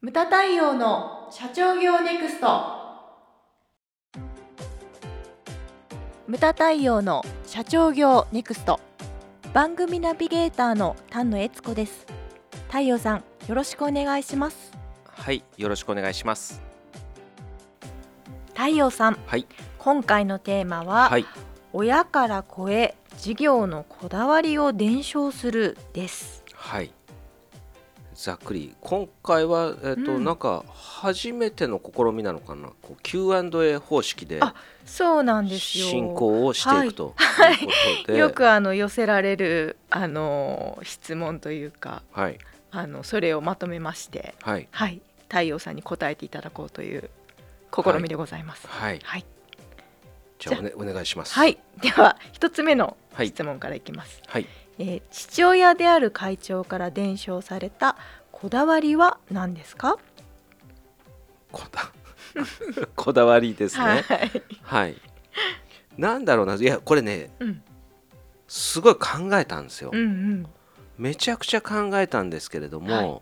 ムタ太陽の社長業ネクスト。ムタ太陽の社長業ネクスト。番組ナビゲーターの丹野悦子です。太陽さんよろしくお願いします。はい、よろしくお願いします。太陽さんはい、今回のテーマは、はい、親から子へ事業のこだわりを伝承するです。はい。ざっくり、今回は、えっ、と、うん。なんか初めての試みなのかな？こう Q&A 方式であそうなんですよ。進行をしていくとはいいうことで、よくあの寄せられるあの質問というかはい、あのそれをまとめましてはい、はい。太陽さんに答えていただこうという試みでございます。はい。はい、じゃあお,、ね、お願いします。はい、では一つ目のはい。質問からいきます、はい。えー父親である会長から伝承されたこだわりは何ですか？こだ こだわりですはい。ね。はい。なんだろうな、いや、これね、うん。すごい考えたんですよ。うんうん。めちゃくちゃ考えたんですけれども、はい。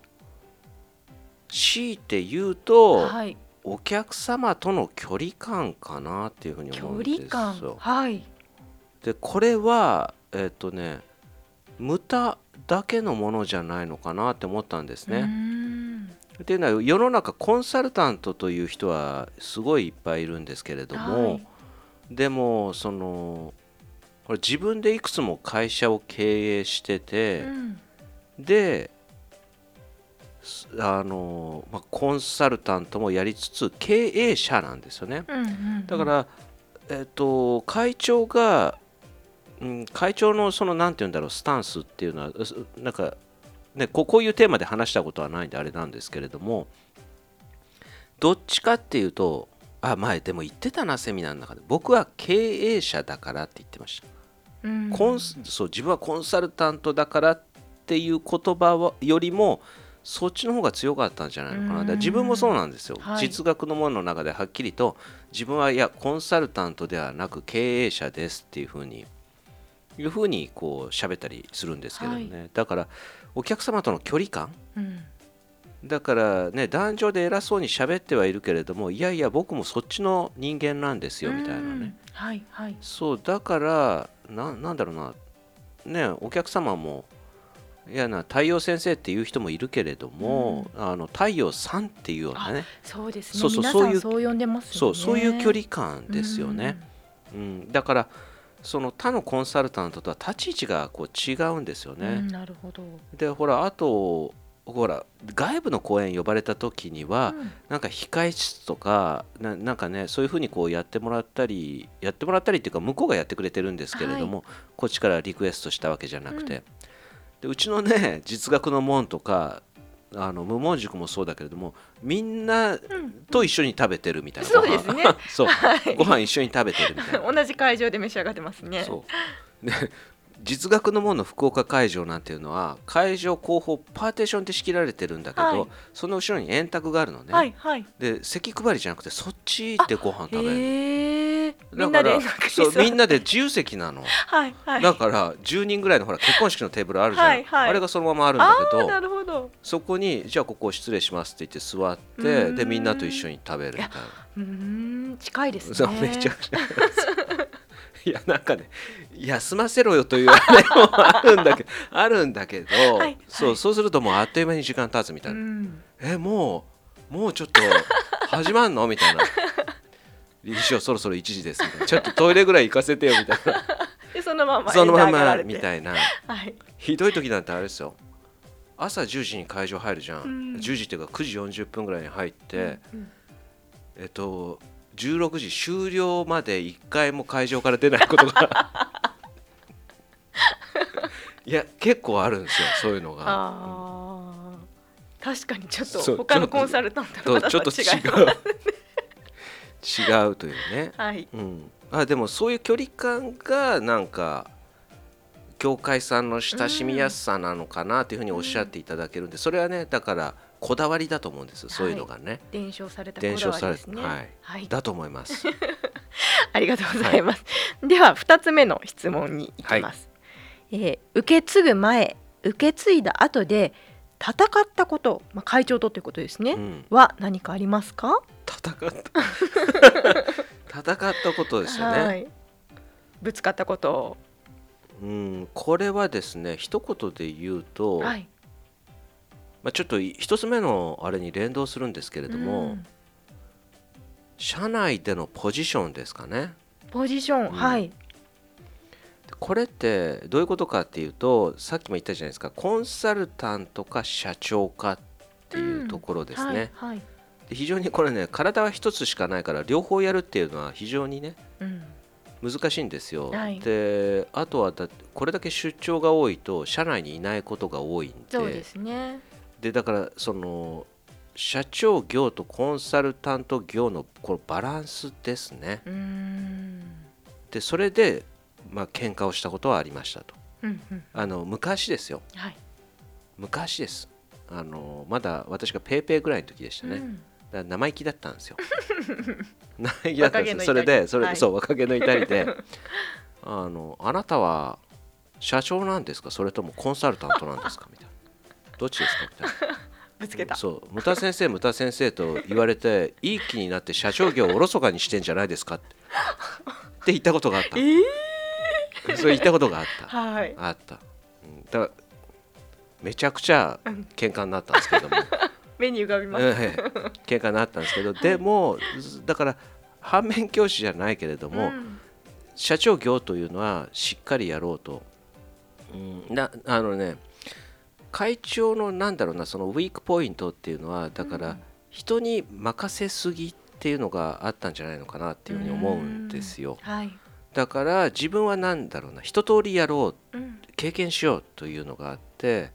強いて言うと、はい。お客様との距離感かなっていうふうに距思うんです離よ。感。はい。でこれはえっ、とね無駄だけのものじゃないのかなって思ったんですね。んっていうのは世の中コンサルタントという人はすごいいっぱいいるんですけれども、はいでもそのこれ自分でいくつも会社を経営してて、うんですあの、まあ、コンサルタントもやりつつ経営者なんですよね。だから、えっと会長が、うん、会長のそのなんて言うんだろうスタンスっていうのはなんか、ね、ここういうテーマで話したことはないんであれなんですけれどもどっちかっていうとあ前でも言ってたなセミナーの中で。僕は経営者だからって言ってました。うん。コンスそう自分はコンサルタントだからっていう言葉はよりもそっちの方が強かったんじゃないのかな。だから自分もそうなんですよ、はい。実学のものの中ではっきりと自分はいやコンサルタントではなく経営者ですっていうふうにいうふうにこう喋ったりするんですけどね、だからお客様との距離感。うん。だからね壇上で偉そうに喋ってはいるけれどもいやいや僕もそっちの人間なんですよみたいなね、うん。はいはい。そうだからななんだろうな。ねお客様もいやな太陽先生っていう人もいるけれども、あの太陽さんっていうようなね。そうですね。そうそう皆そういうさんそう呼んでますよね。そうそういう距離感ですよね、うん。だからその他のコンサルタントとは立ち位置がこう違うんですようんうね、んなるほど。でほらあとほら外部の講演呼ばれた時には、うん。なんか控え室とかななんかねそういうふうにこうやってもらったりやってもらったりっていうか向こうがやってくれてるんですけれども、こっちからリクエストしたわけじゃなくて、うん。でうちのね実学の門とかあの無門塾もそうだけれどもみんなうん。と一緒に食べてるみたいな、そうですね。ご飯。そう。はい。ご飯一緒に食べてるみたいな。同じ会場で召し上がってますね。そう。で 実学の門の福岡会場なんていうのは会場後方パーテーションで仕切られてるんだけど、はい。その後ろに円卓があるのね、はいはい。で席配りじゃなくてそっちでご飯食べるだからそうみんな なで自由席なの、はいはい。だから10人ぐらいのほら結婚式のテーブルあるじゃん、はいはい。あれがそのままあるんだけどなるほど。そこにじゃあここ失礼しますって言って座ってでみんなと一緒に食べるみたいな。うーん。近いですね。めちゃくちゃ いやなんかね休ませろよというあれもあるんだけど あるんだけど、はいはい。そうそうするともうあっという間に時間経つみたいな、うん。えもうもうちょっと始まんのみたいな理事長そろそろ1時ですみたいなちょっとトイレぐらい行かせてよみたいな。でそのままそのままみたいな。はい。ひどい時なんてあれですよ。朝10時に会場入るじゃん、うん。10時っていうか9時40分ぐらいに入って、うん。えっと16時終了まで1回も会場から出ないことが。いや結構あるんですよそういうのが。確かにちょっと他のコンサルタントとちょっと違う。違う。というね、はい。うん、あでもそういう距離感がなんか教会さんの親しみやすさなのかなというふうにおっしゃっていただけるんで、それはねだからこだわりだと思うんですそういうのがね、伝承されたこだわりですね。はい。はい。だと思います。ありがとうございます。では二つ目の質問に行きます。えー受け継ぐ前、受け継いだ後で戦ったこと、まあ、会長とということですね、うん、は何かありますか？戦った。戦ったことですよね、はい。ぶつかったこと。うん、これはですね一言で言うと、はいまあ、ちょっと一つ目のあれに連動するんですけれども、うん。社内でのポジションですかね。ポジション、うん。はい。これってどういうことかっていうとさっきも言ったじゃないですか。コンサルタントか社長かっていうところですね、はい、はい。で非常にこれね体は一つしかないから両方やるっていうのは非常にねうん。難しいんですよ、はい。であとはだこれだけ出張が多いと社内にいないことが多いんで。そうですねでだからその社長業とコンサルタント業のこのバランスですね。でそれでまあ喧嘩をしたことはありましたと。うんうん。あの昔ですよ。はい。昔です。あのまだ私がペーペーぐらいの時でしたね、うん。だ生意気だったんですよ。生意気だったんですよ。それでそれ、はい。そう若気の至りで。あのあなたは社長なんですか？それともコンサルタントなんですか？みたいなどっちですか？みたいな。ぶつけた。そう。ムタ先生ムタ先生と言われていい気になって社長業をおろそかにしてんじゃないですかって。って言ったことがあった。えー、そう言ったことがあった。はい。あった、うん、だからめちゃくちゃうん。喧嘩になったんですけども。目に浮かびます、ええ喧嘩になったんですけどでもだから反面教師じゃないけれども、ん。社長業というのはしっかりやろうと、うん、なあのね会長のなんだろうなそのウィークポイントっていうのはだからうん。人に任せすぎっていうのがあったんじゃないのかなっていうふうに思うんですよ。はい、だから自分はなんだろうな一通りやろううん経験しようというのがあって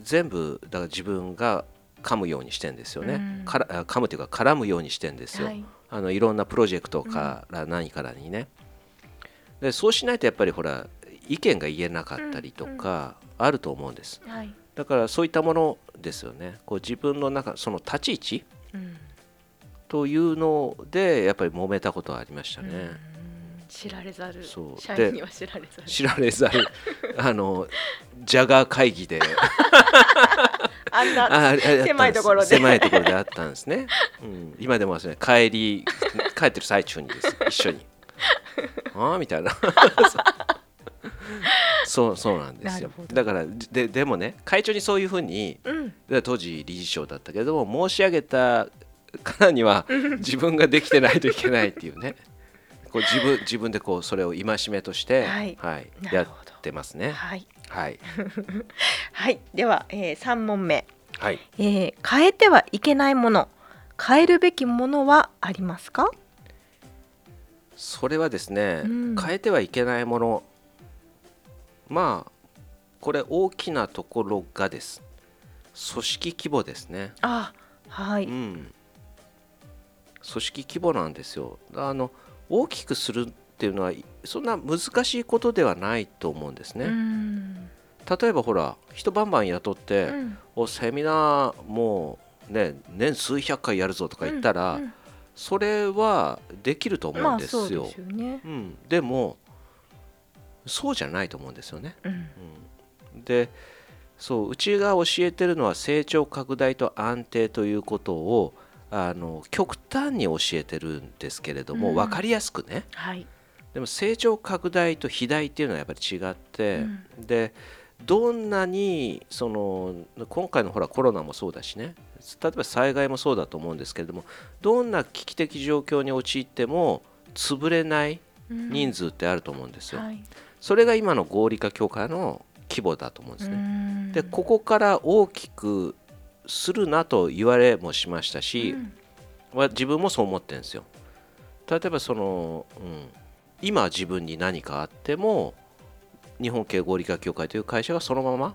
全部だから自分が噛むようにしてんですよね、うん。からあ噛むというか絡むようにしてんですよ、はい。あのいろんなプロジェクトから何からにね、でそうしないとやっぱりほら意見が言えなかったりとかあると思うんです。はい。だからそういったものですよね。こう自分の中その立ち位置うん。というのでやっぱり揉めたことはありましたね、うん知られざる。社員には知られざる。知られざる。あのジャガー会議で。あんな狭いところで。狭いところであったんですね、うん、今でもですね帰り帰ってる最中にです。一緒に。ああみたいな そうそうなんですよ。だからででもね会長にそういうふうにうん。で当時理事長だったけれども申し上げたからには自分ができてないといけないっていうね。こう自分自分でこうそれを戒めとして、はい。なやるほど。ってますね。はい。はい。はい。では、えー、3問目、はい。えー変えてはいけないもの変えるべきものはありますか？それはですね、うん。変えてはいけないものまあこれ大きなところがです。組織規模ですね。あはい、うん。組織規模なんですよ。あの大きくするっていうのはそんな難しいことではないと思うんですね、うん。例えばほら人バンバン雇って、うん。おセミナーもうね年数百回やるぞとか言ったら、うんそれはできると思うんですよ、まあそうですよね、うん、でもそうじゃないと思うんですよね。うん。うん、でそううちが教えてるのは成長拡大と安定ということをあの極端に教えてるんですけれども、うん。分かりやすくね。はい、でも成長拡大と肥大っていうのはやっぱり違って、うん。でどんなにその今回のほらコロナもそうだしね。例えば災害もそうだと思うんですけれどもどんな危機的状況に陥っても潰れない人数ってあると思うんですよ。はいそれが今の合理化協会の規模だと思うんですね。ねでここから大きくするなと言われもしましたし、は自分もそう思ってるんですよ。例えばその、うん、今自分に何かあっても日本経合理化協会という会社がそのまま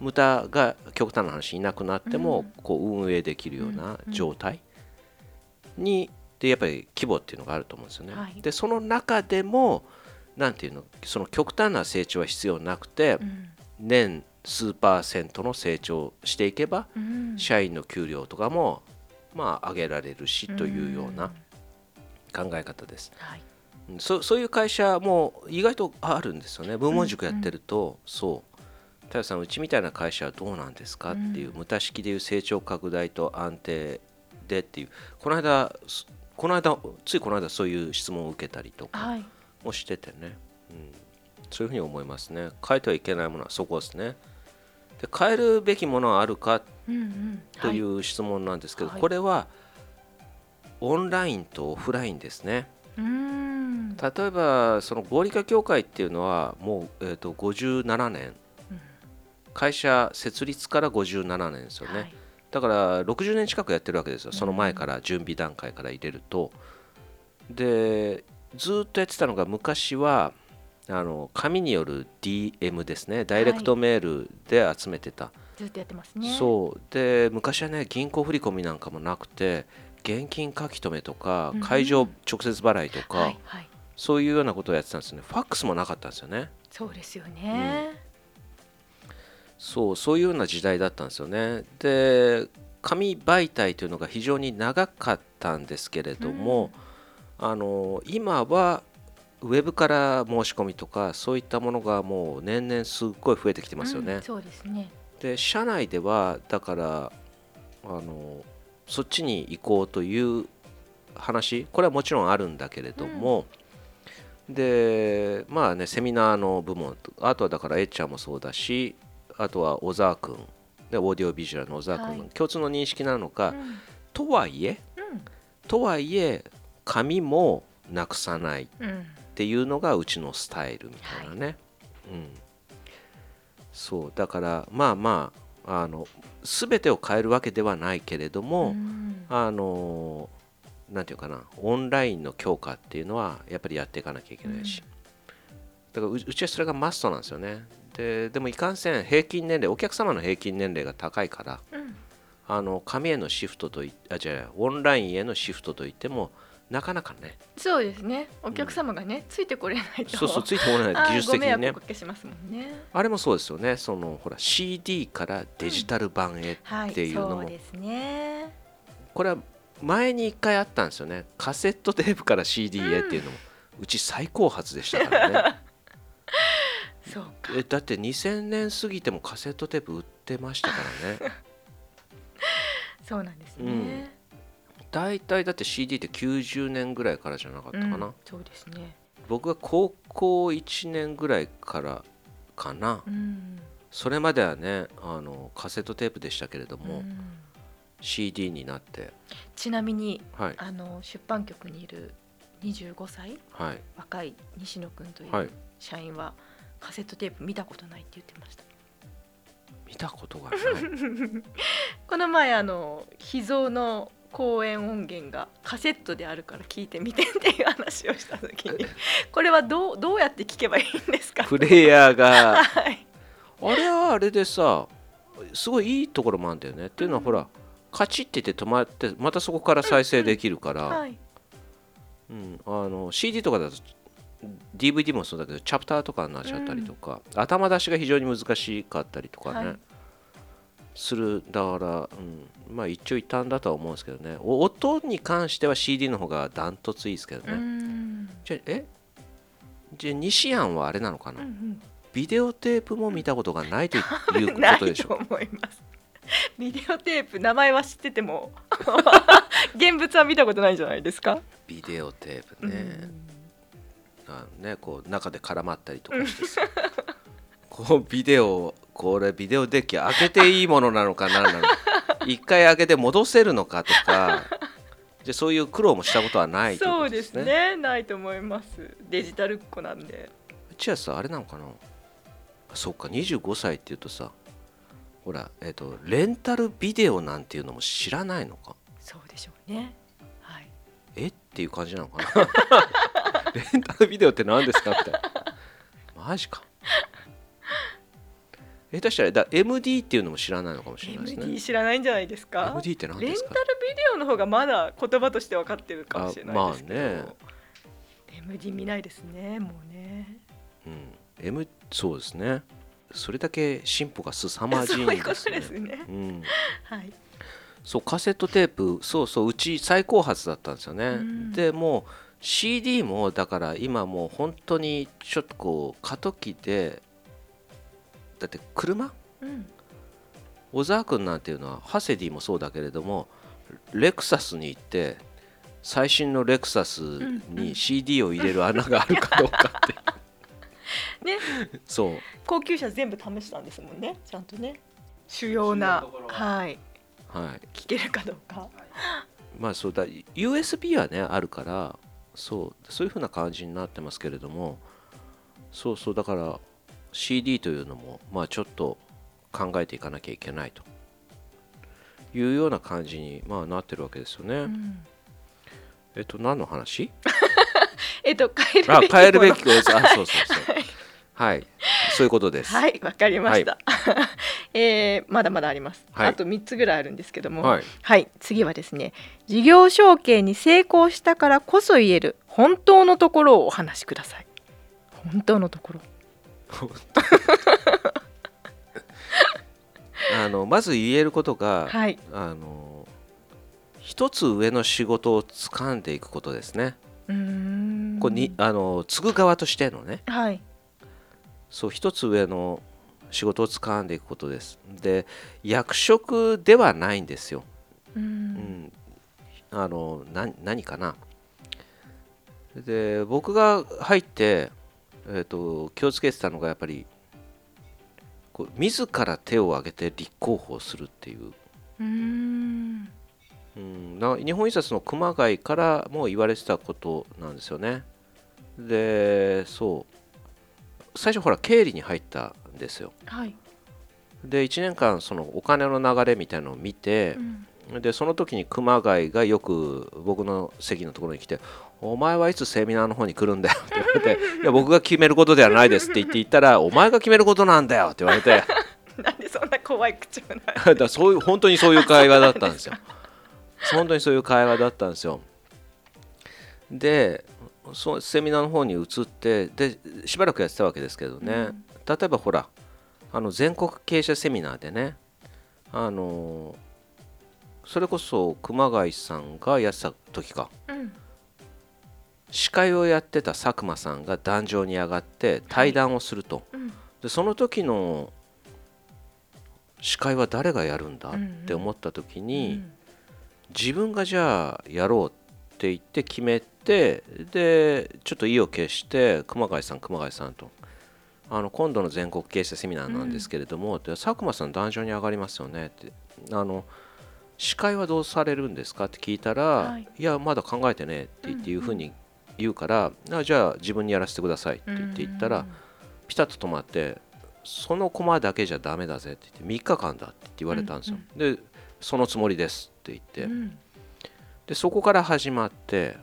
無駄が極端な話いなくなっても、こう運営できるような状態にでやっぱり規模っていうのがあると思うんですよね。はいでその中でもなんていうの？その極端な成長は必要なくて、うん。年数パーセントの成長をしていけばうん。社員の給料とかもまあ上げられるしというような考え方です。はい。うんそそういう会社も意外とあるんですよね。文門塾やってると、そう。太陽さんうちみたいな会社はどうなんですかっていう、うん。無駄式でいう成長拡大と安定でっていうこの間すこの間ついこの間そういう質問を受けたりとか。はいもしててね、うん、そういうふうに思いますね。変えてはいけないものはそこですね。で変えるべきものはあるかうんうん。といはう質問なんですけど、はい。これはオンラインとオフラインですね。うーん。例えばその合理化協会っていうのはもう、えー、と57年。うん。会社設立から57年ですよね、はい。だから60年近くやってるわけですよ。その前から準備段階から入れると。でずっとやってたのが昔はあの紙による DM ですね。ダイレクトメールで集めてた、ずっとやってますね。そう。で昔はね銀行振り込みなんかもなくて現金書き留めとかうん会場直接払いとか、はいはい。そういうようなことをやってたんですよね。ファックスもなかったんですよね。そうですよね。そうそういうような時代だったんですよね。で紙媒体というのが非常に長かったんですけれども、あの今はウェブから申し込みとかそういったものがもう年々すっごい増えてきてますよね、うんそうですね。で社内ではだからあのそっちに行こうという話これはもちろんあるんだけれども、でまあねセミナーの部門とあとはだからエッチャーもそうだしあとは小沢君でオーディオビジュアルの小沢君のはい。共通の認識なのか、うん。とはいえうん。とはいえ紙もなくさないっうん。ていうのがうちのスタイルみたいなね、うん、そうだからまあまああの全てを変えるわけではないけれども、うん。あのなんていうかなオンラインの強化っていうのはやっぱりやっていかなきゃいけないし、だからううちはそれがマストなんですよね。ででもいかんせん平均年齢お客様の平均年齢が高いからうん。あの紙へのシフトといあじゃあオンラインへのシフトといってもなかなかね。そうですね。お客様がねついてこれないと。そうそうついてこない。技術的にね。あれもそうですよね。そのほら CD からデジタル版へ、はいっていうのも。そうですね。これは前に1回あったんですよね。カセットテープから CD へっていうのも、うち最高発でしたからね。そうか。えだって2000年過ぎてもカセットテープ売ってましたからね。そうなんですね大体だって CD って90年ぐらいからじゃなかったかな、うんそうですね。僕が高校1年ぐらいからかな、うん。それまではねあのカセットテープでしたけれども、うん。CD になって。ちなみにはい。あの出版局にいる25歳はい。若い西野君といはい。う社員はカセットテープ見たことないって言ってました。見たことがない。この前あの秘蔵の公演音源がカセットであるから聞いてみてっていう話をした時にこれはどうどうやって聞けばいいんですか？プレイヤーが。はい。あれはあれでさすごいいいところもあるんだよね。っていうのはほらカチッて言って止まってまたそこから再生できるから、はい。うん、あの CD とかだと DVD もそうだけどチャプターとかになっちゃったりとか、頭出しが非常に難しかったりとかね、はいするだから、うん、まあ一長一短だとは思うんですけどね。お音に関しては CD の方がダントツいいですけどうね、ん。じゃあえ？じゃあ西安はあれなのかな、うんうん。ビデオテープも見たことがないということでしょ と思います。ビデオテープ名前は知ってても 現物は見たことないんじゃないですか、ビデオテープうね、ん。あのねこう中で絡まったりとかしてさ。こうビデオこれビデオデッキ開けていいものなのかななの 一回開けて戻せるのかとか。じゃあそういう苦労もしたことはないというこそうとですね。ないと思います。デジタルっ子なんで。うちはさあれなのかな。そっか。25歳っていうとさほら、えっとレンタルビデオなんていうのも知らないのか。そうでしょうね。はい。え？っていう感じなのかな。レンタルビデオって何ですか？ってマジか下手したらだ MD っていうのも知らないのかもしれないですね。MD 知らないんじゃないですか？MD って何レンですか？タルビデオの方がまだ言葉として分かってるかもしれないですけど、あまあね。MD 見ないですねもうね。うん、M そうですね。それだけ進歩が凄まじいんですね。とですね。うん、はい。そうカセットテープそうそううち最高発だったんですよね、うん。でもう CD もだから今もう本当にちょっとこう過渡期でだって車？うん。小沢君なんていうのはハセディもそうだけれどもレクサスに行って最新のレクサスうんうん。に CD を入れる穴があるかどうかって ね。そう。高級車全部試したんですもんねちゃんとね。主要なは。はい。はい。聞けるかどうか。まあそうだ USB はねあるからそうそういう風な感じになってますけれどもそうそうだから CD というのもまあちょっと考えていかなきゃいけないと。いうような感じに、まあ、なってるわけですよね。うん。えっと何の話？えっと変えるあべき変えるべきことあそうそうそう。はい。そういうことです。はいわかりました、えーまだまだあります、はい。あと3つぐらいあるんですけども。はい。はい、次はですね事業承継に成功したからこそ言える本当のところをお話しください。本当のところ あのまず言えることが、はいあの一つ上の仕事を掴んでいくことですね。うーんこうにあの継ぐ側としてのねはいそう一つ上の仕事を掴んでいくことです。で役職ではないんですよ。ううんん、あのな何かな。で僕が入って、えー、と気をつけてたのがやっぱりこう自ら手を挙げて立候補するっていう。うーんうん、な日本印刷の熊谷からも言われてたことなんですよね。でそう最初ほら経理に入ったんですよ。はい、で1年間そのお金の流れみたいのを見てう、んでその時に熊谷がよく僕の席のところに来て「お前はいつセミナーの方に来るんだよ」って言われて「いや僕が決めることではないです」って言って言ったら「お前が決めることなんだよ」って言われて。なんでそんな怖い口調な だそういう本当にそういう会話だったんですよ。本当にそういう会話だったんですよ。でそうセミナーの方に移ってでしばらくやってたわけですけどね、うん。例えばほらあの全国経営者セミナーでねあのそれこそ熊谷さんがやってた時か。うん司会をやってた佐久間さんが壇上に上がって対談をすると、うん。でその時の司会は誰がやるんだうんうん。って思った時に、うん。自分がじゃあやろうって言って決めてでちょっと意を決して熊谷さん熊谷さんとあの今度の全国経営者セミナーなんですけれども、で佐久間さん壇上に上がりますよねってあの司会はどうされるんですかって聞いたら、はい。い、やまだ考えてねって言っていうふうに言うから、あじゃあ自分にやらせてくださいって言って言ったら、ピタッと止まってその駒だけじゃダメだぜって言って3日間だって言われたんですよ、でそのつもりですって言って、うん。でそこから始まって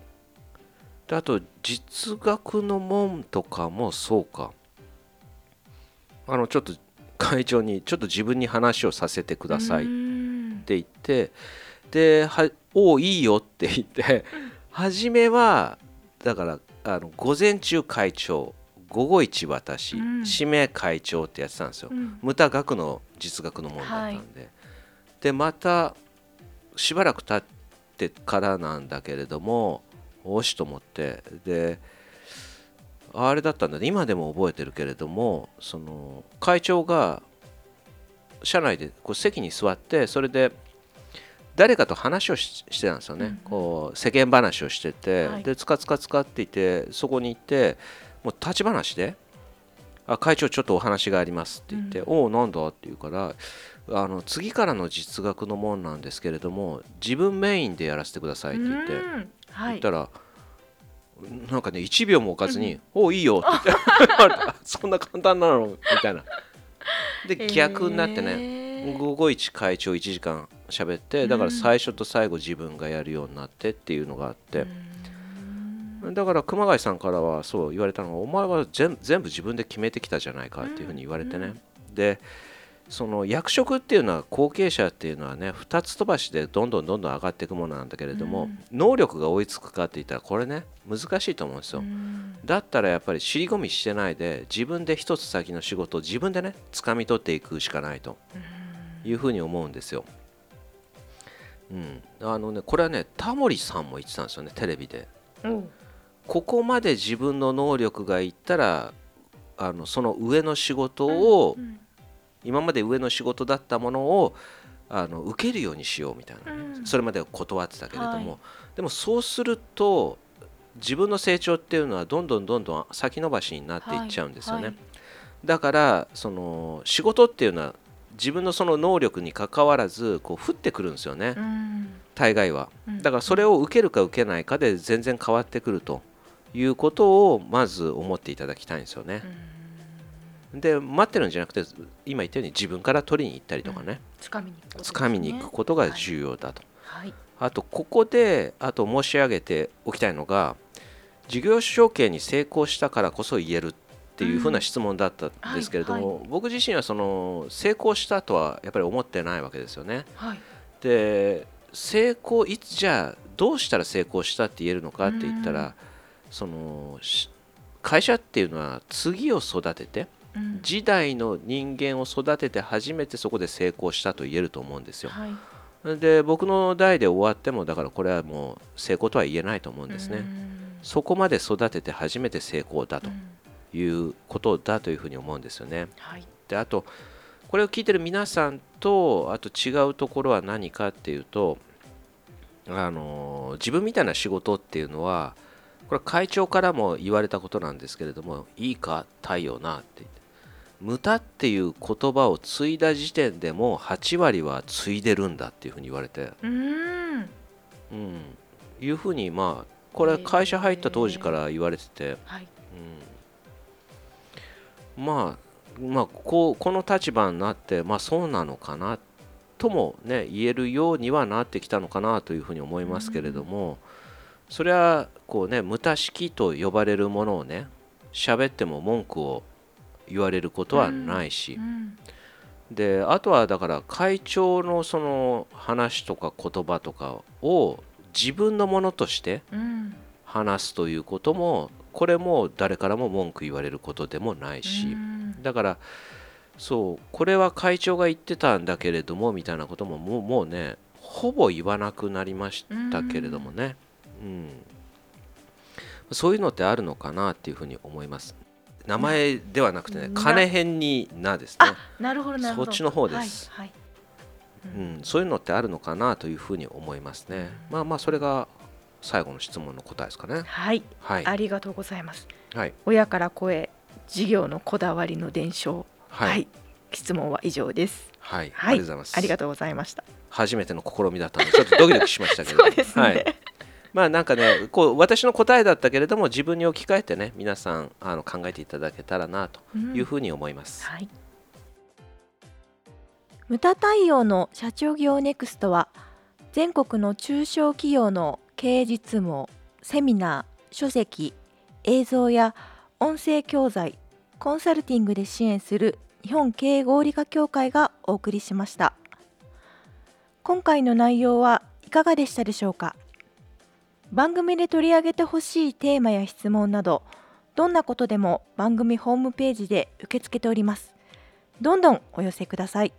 であと実学の門とかもそうか。あのちょっと会長にちょっと自分に話をさせてくださいっうん。て言ってでは「おおいいよ」って言って初めはだからあの午前中会長午後一私、うん。指名会長ってやってたんですよ。うん。無駄学の実学のものだったんで、でまたしばらく経ってからなんだけれどもおしと思ってであれだったんだね。今でも覚えてるけれどもその会長が社内でこう席に座ってそれで誰かと話をしてたんですよね、うん、こう世間話をしてて、はい、でつかつかつかっていてそこに行ってもう立ち話で「あ会長ちょっとお話があります」って言って「うん、おおなんだ?」って言うからあの次からの実学のもんなんですけれども自分メインでやらせてくださいって言って、はい、言ったらなんかね1秒も置かずに「うん、おいいよ」って。言ってそんな簡単なの？みたいな。で逆になってね、えー551会長1時間喋ってだから最初と最後自分がやるようになってっていうのがあって、だから熊谷さんからはそう言われたのがお前は全部自分で決めてきたじゃないかっていうふうに言われてね、でその役職っていうのは後継者っていうのはね2つ飛ばしでどんどんどんどん上がっていくものなんだけれども、うん、能力が追いつくかって言ったらこれね難しいと思うんですよ、うん、だったらやっぱり尻込みしてないで自分で1つ先の仕事を自分でね掴み取っていくしかないと、うん。いうふうに思うんですよ。うん、あのねこれはねタモリさんも言ってたんですよねテレビで。おうここまで自分の能力がいったらあのその上の仕事をうん。今まで上の仕事だったものをあの受けるようにしようみたいなね、うん。それまでは断ってたけれども、はい。でもそうすると自分の成長っていうのはどんどんどんどん先延ばしになっていっちゃうんですよね。はい。だからその仕事っていうのは自分のその能力にかかわらずこう降ってくるんですよね、うん。大概は。うん。だからそれを受けるか受けないかで全然変わってくるということをまず思っていただきたいんですよね。で待ってるんじゃなくて今言ったように自分から取りに行ったりとかね、掴みに行くことみに行くことが重要だと。はい。あとここであと申し上げておきたいのが事業承継に成功したからこそ言えるっていうふうな質問だったんですけれども、はい。僕自身はその成功したとはやっぱり思ってないわけですよね。はい。で成功いつじゃあどうしたら成功したって言えるのかって言ったら、うん。そのし会社っていうのは次を育ててうん。時代の人間を育てて初めてそこで成功したと言えると思うんですよ。はい。で僕の代で終わってもだからこれはもう成功とは言えないと思うんですね。うん。そこまで育てて初めて成功だと。うんいうことだというふうに思うんですよね。はい。であとこれを聞いてる皆さんとあと違うところは何かっていうとあの自分みたいな仕事っていうのはこれ会長からも言われたことなんですけれどもいいか？太陽なって。言って無駄っていう言葉を継いだ時点でもう8割は継いでるんだっていうふうに言われて、うん。うん、いうふうにまあこれは会社入った当時から言われてて、はい。うん、まあまあこうこの立場になってまあそうなのかなともね言えるようにはなってきたのかなというふうに思いますけれども、それはこうね無駄式と呼ばれるものをね喋っても文句を言われることはないし、うん。であとはだから会長のその話とか言葉とかを自分のものとしてうん。話すということもこれも誰からも文句言われることでもないし、うん。だからそうこれは会長が言ってたんだけれどもみたいなことももうもうねほぼ言わなくなりましたけれどもね、うん。そういうのってあるのかなっていうふうに思います。名前ではなくてねうん。金編になですね。あ、なるほどなるほど。そっちの方です。はいはい。うん、そういうのってあるのかなというふうに思いますね。まあまあそれが最後の質問の答えですかね。はい。はい。ありがとうございます。はい。親から子へ事業のこだわりの伝承。はい、はい。質問は以上です。はい、あはい。りがとうございます。ありがとうございました。初めての試みだったのでちょっとドキドキしましたけど そうですね。はい、まあなんかねこう私の答えだったけれども自分に置き換えてね皆さんあの考えていただけたらなとうん。いうふうに思います、はい。ムタ対応の社長業ネクストは全国の中小企業の経営実務セミナー、書籍、映像や音声教材、コンサルティングで支援する日本経営合理化協会がお送りしました。今回の内容はいかがでしたでしょうか？番組で取り上げてほしいテーマや質問などどんなことでも番組ホームページで受け付けております。どんどんお寄せください。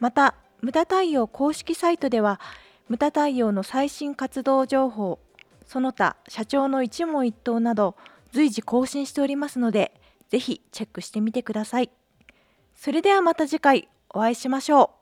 また、無駄対応公式サイトでは、無駄対応の最新活動情報、その他社長の一問一答など随時更新しておりますので、ぜひチェックしてみてください。それではまた次回お会いしましょう。